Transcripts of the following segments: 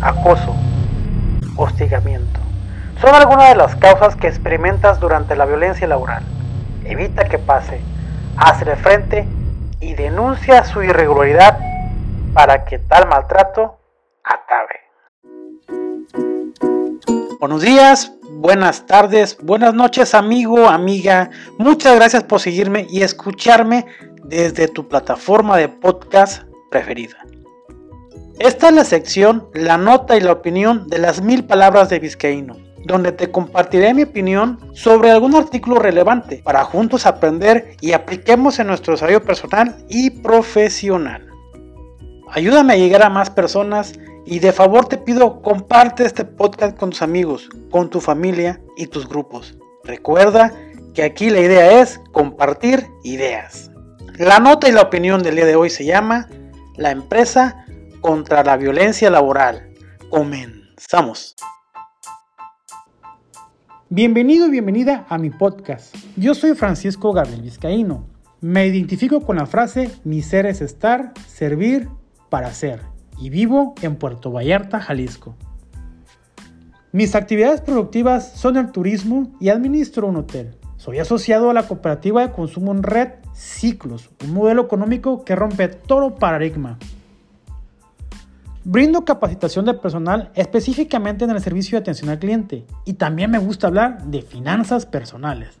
acoso, hostigamiento. Son algunas de las causas que experimentas durante la violencia laboral. Evita que pase, hazle frente y denuncia su irregularidad para que tal maltrato acabe. Buenos días, buenas tardes, buenas noches amigo, amiga. Muchas gracias por seguirme y escucharme desde tu plataforma de podcast preferida. Esta es la sección La nota y la opinión de las mil palabras de Vizcaíno, donde te compartiré mi opinión sobre algún artículo relevante para juntos aprender y apliquemos en nuestro desarrollo personal y profesional. Ayúdame a llegar a más personas y de favor te pido comparte este podcast con tus amigos, con tu familia y tus grupos. Recuerda que aquí la idea es compartir ideas. La nota y la opinión del día de hoy se llama La empresa contra la violencia laboral. Comenzamos. Bienvenido y bienvenida a mi podcast. Yo soy Francisco Gabriel Vizcaíno. Me identifico con la frase mi ser es estar, servir, para ser y vivo en Puerto Vallarta, Jalisco. Mis actividades productivas son el turismo y administro un hotel. Soy asociado a la cooperativa de consumo en red Ciclos, un modelo económico que rompe todo paradigma. Brindo capacitación de personal específicamente en el servicio de atención al cliente y también me gusta hablar de finanzas personales.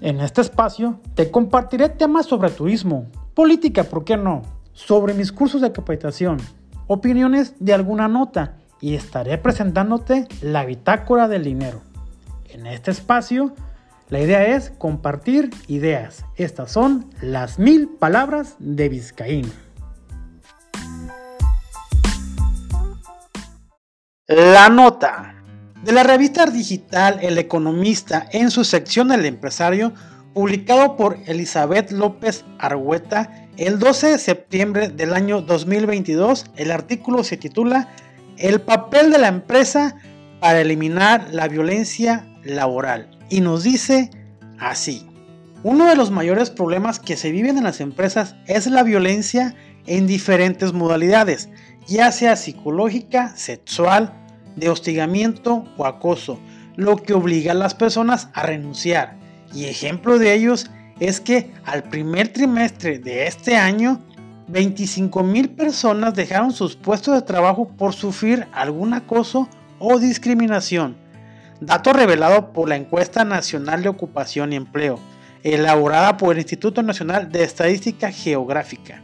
En este espacio te compartiré temas sobre turismo, política, ¿por qué no? sobre mis cursos de capacitación, opiniones de alguna nota y estaré presentándote la bitácora del dinero. En este espacio, la idea es compartir ideas. Estas son las mil palabras de Vizcaíno. La nota de la revista digital El Economista en su sección El Empresario, publicado por Elizabeth López Argüeta el 12 de septiembre del año 2022, el artículo se titula El papel de la empresa para eliminar la violencia laboral y nos dice así. Uno de los mayores problemas que se viven en las empresas es la violencia en diferentes modalidades, ya sea psicológica, sexual, de hostigamiento o acoso, lo que obliga a las personas a renunciar. Y ejemplo de ellos es que al primer trimestre de este año, 25 mil personas dejaron sus puestos de trabajo por sufrir algún acoso o discriminación. Dato revelado por la encuesta nacional de ocupación y empleo, elaborada por el Instituto Nacional de Estadística Geográfica.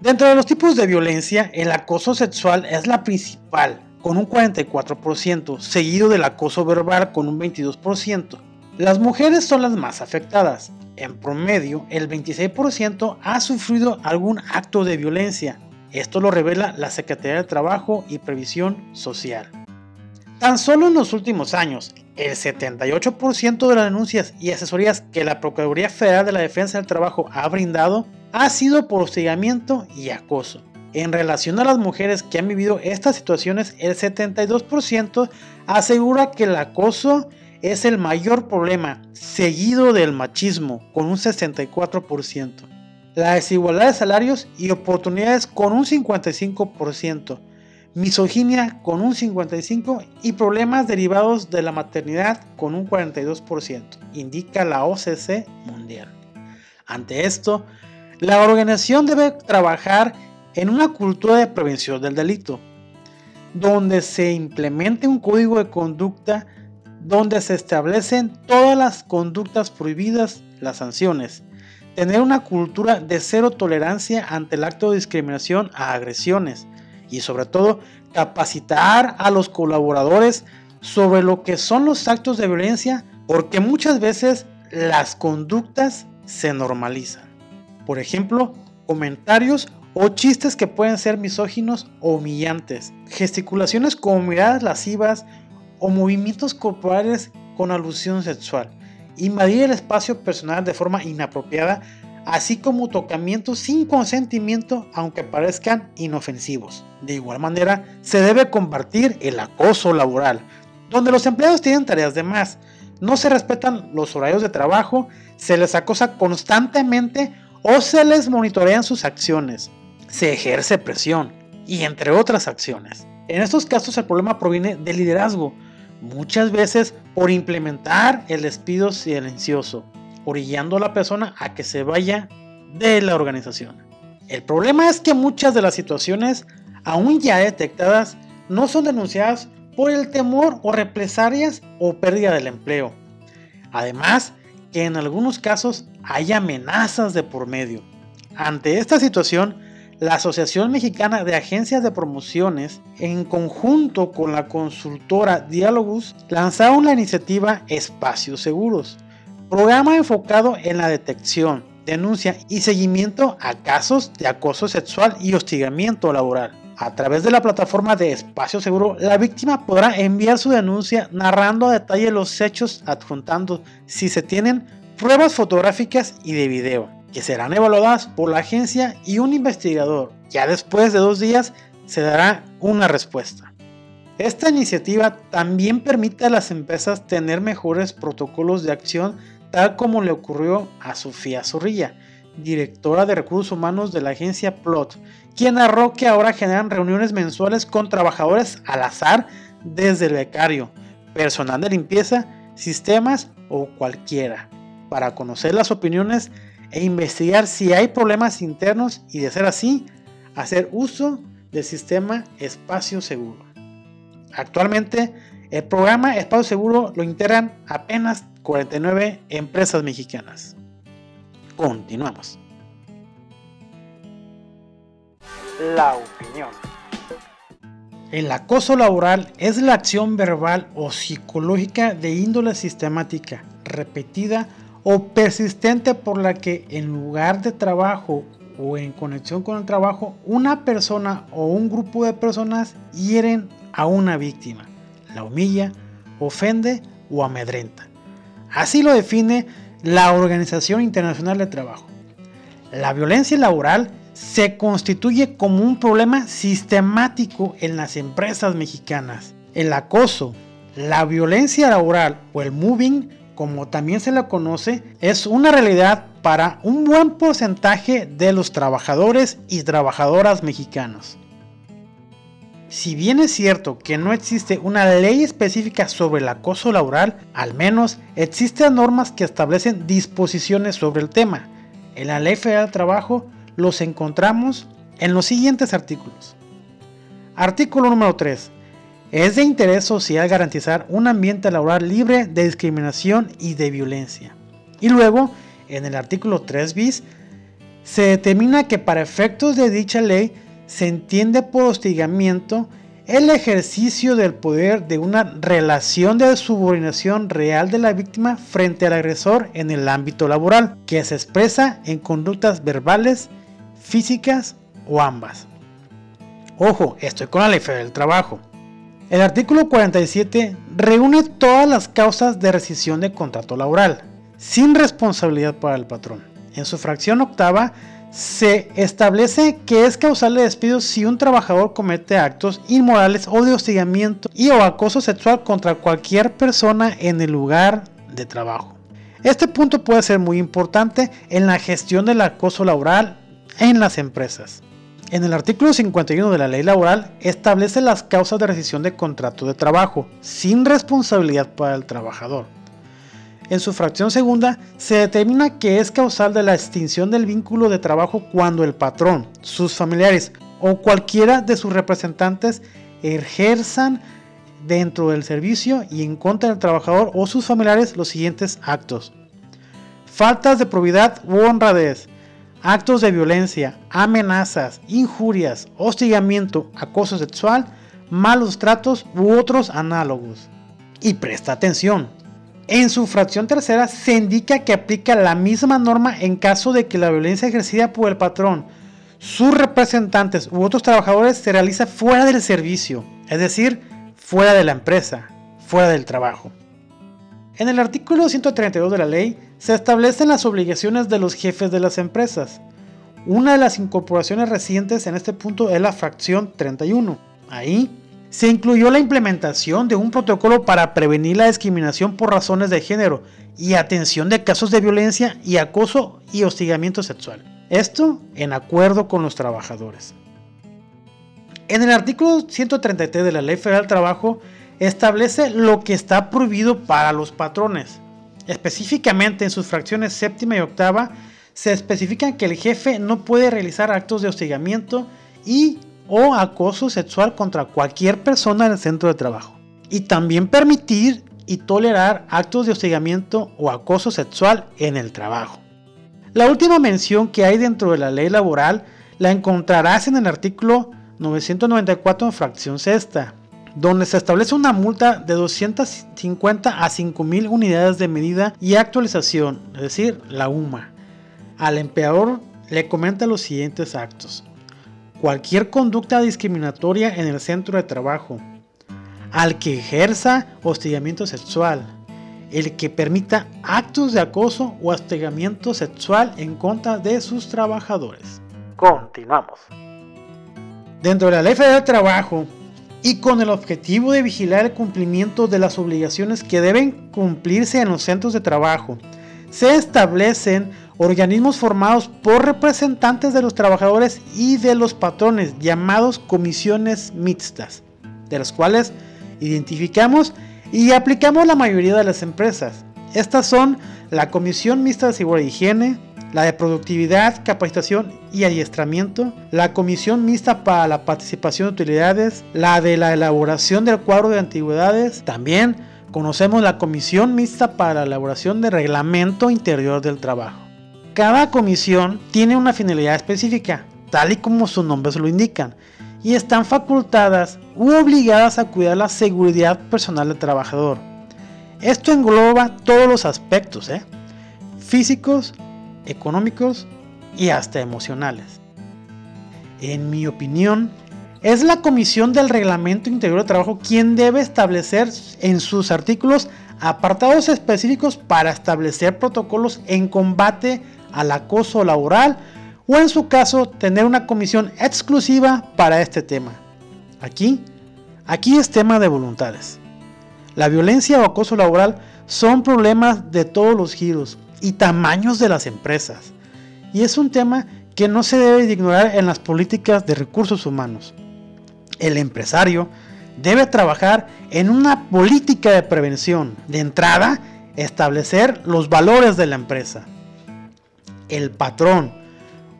Dentro de los tipos de violencia, el acoso sexual es la principal, con un 44%, seguido del acoso verbal con un 22%. Las mujeres son las más afectadas, en promedio, el 26% ha sufrido algún acto de violencia. Esto lo revela la Secretaría de Trabajo y Previsión Social. Tan solo en los últimos años, el 78% de las denuncias y asesorías que la Procuraduría Federal de la Defensa del Trabajo ha brindado ha sido por hostigamiento y acoso. En relación a las mujeres que han vivido estas situaciones, el 72% asegura que el acoso es el mayor problema, seguido del machismo, con un 64%. La desigualdad de salarios y oportunidades con un 55%. Misoginia con un 55% y problemas derivados de la maternidad con un 42%, indica la OCC Mundial. Ante esto, la organización debe trabajar en una cultura de prevención del delito, donde se implemente un código de conducta donde se establecen todas las conductas prohibidas, las sanciones. Tener una cultura de cero tolerancia ante el acto de discriminación a agresiones y sobre todo capacitar a los colaboradores sobre lo que son los actos de violencia porque muchas veces las conductas se normalizan. Por ejemplo, comentarios o chistes que pueden ser misóginos o humillantes, gesticulaciones como miradas lascivas o movimientos corporales con alusión sexual, invadir el espacio personal de forma inapropiada, así como tocamientos sin consentimiento aunque parezcan inofensivos. De igual manera, se debe combatir el acoso laboral, donde los empleados tienen tareas de más, no se respetan los horarios de trabajo, se les acosa constantemente o se les monitorean sus acciones. Se ejerce presión, y entre otras acciones. En estos casos el problema proviene del liderazgo, muchas veces por implementar el despido silencioso, orillando a la persona a que se vaya de la organización. El problema es que muchas de las situaciones, aún ya detectadas, no son denunciadas por el temor o represalias o pérdida del empleo. Además, que en algunos casos hay amenazas de por medio. Ante esta situación, la Asociación Mexicana de Agencias de Promociones, en conjunto con la consultora Dialogus, lanzaron la iniciativa Espacios Seguros, programa enfocado en la detección, denuncia y seguimiento a casos de acoso sexual y hostigamiento laboral. A través de la plataforma de Espacio Seguro, la víctima podrá enviar su denuncia narrando a detalle los hechos, adjuntando si se tienen pruebas fotográficas y de video, que serán evaluadas por la agencia y un investigador. Ya después de dos días se dará una respuesta. Esta iniciativa también permite a las empresas tener mejores protocolos de acción, tal como le ocurrió a Sofía Zorrilla, directora de recursos humanos de la agencia Plot, quien narró que ahora generan reuniones mensuales con trabajadores al azar desde el becario, personal de limpieza, sistemas o cualquiera, para conocer las opiniones e investigar si hay problemas internos y de ser así, hacer uso del sistema Espacio Seguro. Actualmente, el programa Espacio Seguro lo integran apenas 49 empresas mexicanas. Continuamos. La opinión. El acoso laboral es la acción verbal o psicológica de índole sistemática, repetida o persistente por la que en lugar de trabajo o en conexión con el trabajo, una persona o un grupo de personas hieren a una víctima, la humilla, ofende o amedrenta. Así lo define la Organización Internacional de Trabajo. La violencia laboral se constituye como un problema sistemático en las empresas mexicanas. El acoso, la violencia laboral o el moving, como también se le conoce, es una realidad para un buen porcentaje de los trabajadores y trabajadoras mexicanos. Si bien es cierto que no existe una ley específica sobre el acoso laboral, al menos existen normas que establecen disposiciones sobre el tema. En la Ley Federal del Trabajo los encontramos en los siguientes artículos. Artículo número 3. Es de interés social garantizar un ambiente laboral libre de discriminación y de violencia. Y luego, en el artículo 3 bis, se determina que para efectos de dicha ley se entiende por hostigamiento el ejercicio del poder de una relación de subordinación real de la víctima frente al agresor en el ámbito laboral, que se expresa en conductas verbales, físicas o ambas. Ojo, estoy con la ley federal del trabajo. El artículo 47 reúne todas las causas de rescisión de contrato laboral, sin responsabilidad para el patrón. En su fracción octava se establece que es causal de despido si un trabajador comete actos inmorales o de hostigamiento y o acoso sexual contra cualquier persona en el lugar de trabajo. Este punto puede ser muy importante en la gestión del acoso laboral en las empresas. En el artículo 51 de la ley laboral establece las causas de rescisión de contrato de trabajo sin responsabilidad para el trabajador. En su fracción segunda se determina que es causal de la extinción del vínculo de trabajo cuando el patrón, sus familiares o cualquiera de sus representantes ejerzan dentro del servicio y en contra del trabajador o sus familiares los siguientes actos. Faltas de probidad u honradez, actos de violencia, amenazas, injurias, hostigamiento, acoso sexual, malos tratos u otros análogos. Y presta atención, en su fracción tercera se indica que aplica la misma norma en caso de que la violencia ejercida por el patrón, sus representantes u otros trabajadores se realiza fuera del servicio, es decir, fuera de la empresa, fuera del trabajo. En el artículo 132 de la ley se establecen las obligaciones de los jefes de las empresas. Una de las incorporaciones recientes en este punto es la fracción 31. Ahí se incluyó la implementación de un protocolo para prevenir la discriminación por razones de género y atención de casos de violencia y acoso y hostigamiento sexual. Esto en acuerdo con los trabajadores. En el artículo 133 de la Ley Federal del Trabajo establece lo que está prohibido para los patrones. Específicamente en sus fracciones séptima y octava se especifica que el jefe no puede realizar actos de hostigamiento y o acoso sexual contra cualquier persona en el centro de trabajo. Y también permitir y tolerar actos de hostigamiento o acoso sexual en el trabajo. La última mención que hay dentro de la ley laboral la encontrarás en el artículo 994 fracción sexta, donde se establece una multa de 250 a 5.000 unidades de medida y actualización, es decir, la UMA. Al empleador le comenta los siguientes actos. Cualquier conducta discriminatoria en el centro de trabajo. Al que ejerza hostigamiento sexual. El que permita actos de acoso o hostigamiento sexual en contra de sus trabajadores. Continuamos. Dentro de la Ley Federal de Trabajo y con el objetivo de vigilar el cumplimiento de las obligaciones que deben cumplirse en los centros de trabajo, se establecen organismos formados por representantes de los trabajadores y de los patrones, llamados comisiones mixtas, de las cuales identificamos y aplicamos la mayoría de las empresas. Estas son la Comisión Mixta de Seguridad y Higiene, la de Productividad, Capacitación y Adiestramiento, la Comisión Mixta para la Participación de Utilidades, la de la elaboración del cuadro de antigüedades, también conocemos la Comisión Mixta para la elaboración del Reglamento Interior del Trabajo. Cada comisión tiene una finalidad específica, tal y como sus nombres lo indican, y están facultadas u obligadas a cuidar la seguridad personal del trabajador. Esto engloba todos los aspectos, ¿eh? físicos, económicos y hasta emocionales. En mi opinión, es la Comisión del Reglamento Interior de Trabajo quien debe establecer en sus artículos apartados específicos para establecer protocolos en combate al acoso laboral o en su caso tener una comisión exclusiva para este tema. Aquí, aquí es tema de voluntades. La violencia o acoso laboral son problemas de todos los giros y tamaños de las empresas. Y es un tema que no se debe ignorar en las políticas de recursos humanos. El empresario debe trabajar en una política de prevención. De entrada, establecer los valores de la empresa. El patrón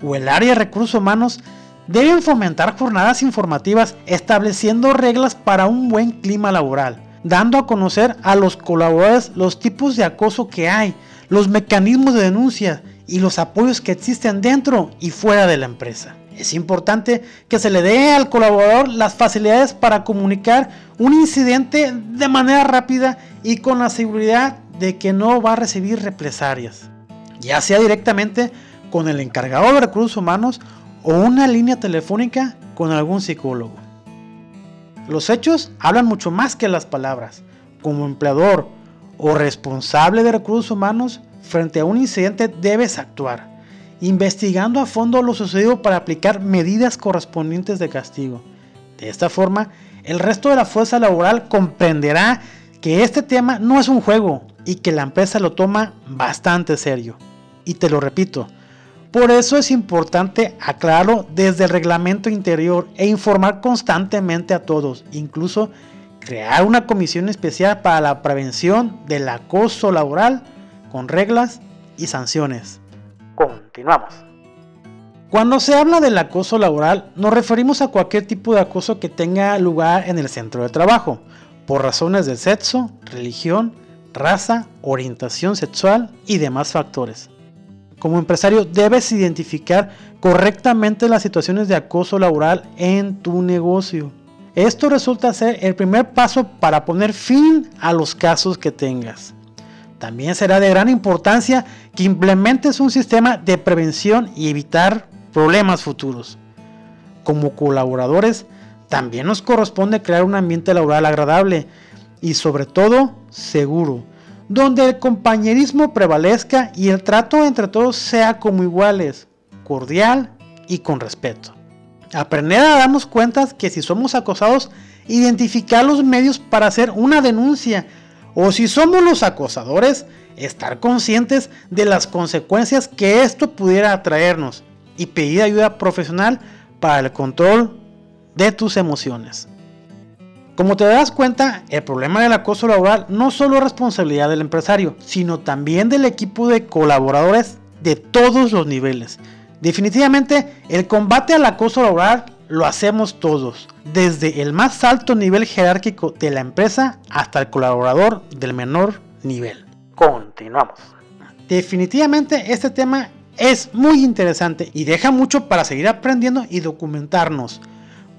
o el área de recursos humanos deben fomentar jornadas informativas estableciendo reglas para un buen clima laboral, dando a conocer a los colaboradores los tipos de acoso que hay, los mecanismos de denuncia y los apoyos que existen dentro y fuera de la empresa. Es importante que se le dé al colaborador las facilidades para comunicar un incidente de manera rápida y con la seguridad de que no va a recibir represalias, ya sea directamente con el encargado de recursos humanos o una línea telefónica con algún psicólogo. Los hechos hablan mucho más que las palabras. Como empleador o responsable de recursos humanos, frente a un incidente debes actuar, investigando a fondo lo sucedido para aplicar medidas correspondientes de castigo. De esta forma, el resto de la fuerza laboral comprenderá que este tema no es un juego y que la empresa lo toma bastante serio. Y te lo repito, por eso es importante aclararlo desde el reglamento interior e informar constantemente a todos, incluso crear una comisión especial para la prevención del acoso laboral con reglas y sanciones. Continuamos. Cuando se habla del acoso laboral, nos referimos a cualquier tipo de acoso que tenga lugar en el centro de trabajo, por razones de sexo, religión, raza, orientación sexual y demás factores. Como empresario debes identificar correctamente las situaciones de acoso laboral en tu negocio. Esto resulta ser el primer paso para poner fin a los casos que tengas. También será de gran importancia que implementes un sistema de prevención y evitar problemas futuros. Como colaboradores, también nos corresponde crear un ambiente laboral agradable y sobre todo seguro, donde el compañerismo prevalezca y el trato entre todos sea como iguales, cordial y con respeto. Aprender a darnos cuenta que si somos acosados, identificar los medios para hacer una denuncia o si somos los acosadores, estar conscientes de las consecuencias que esto pudiera traernos y pedir ayuda profesional para el control de tus emociones. Como te das cuenta, el problema del acoso laboral no solo es responsabilidad del empresario, sino también del equipo de colaboradores de todos los niveles. Definitivamente, el combate al acoso laboral lo hacemos todos, desde el más alto nivel jerárquico de la empresa hasta el colaborador del menor nivel. Continuamos. Definitivamente este tema es muy interesante y deja mucho para seguir aprendiendo y documentarnos.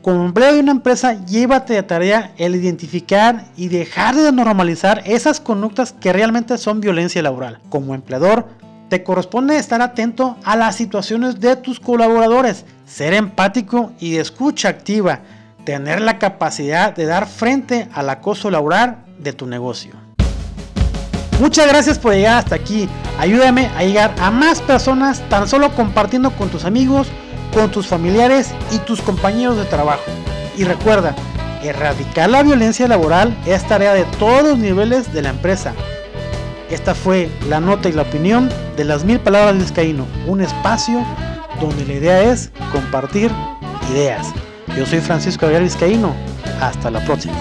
Como empleado de una empresa, llévate de tarea el identificar y dejar de normalizar esas conductas que realmente son violencia laboral. Como empleador, te corresponde estar atento a las situaciones de tus colaboradores, ser empático y de escucha activa, tener la capacidad de dar frente al acoso laboral de tu negocio. Muchas gracias por llegar hasta aquí. Ayúdame a llegar a más personas tan solo compartiendo con tus amigos con tus familiares y tus compañeros de trabajo. Y recuerda, erradicar la violencia laboral es tarea de todos los niveles de la empresa. Esta fue la nota y la opinión de las mil palabras del vizcaíno, un espacio donde la idea es compartir ideas. Yo soy Francisco Gabriel Vizcaíno, hasta la próxima.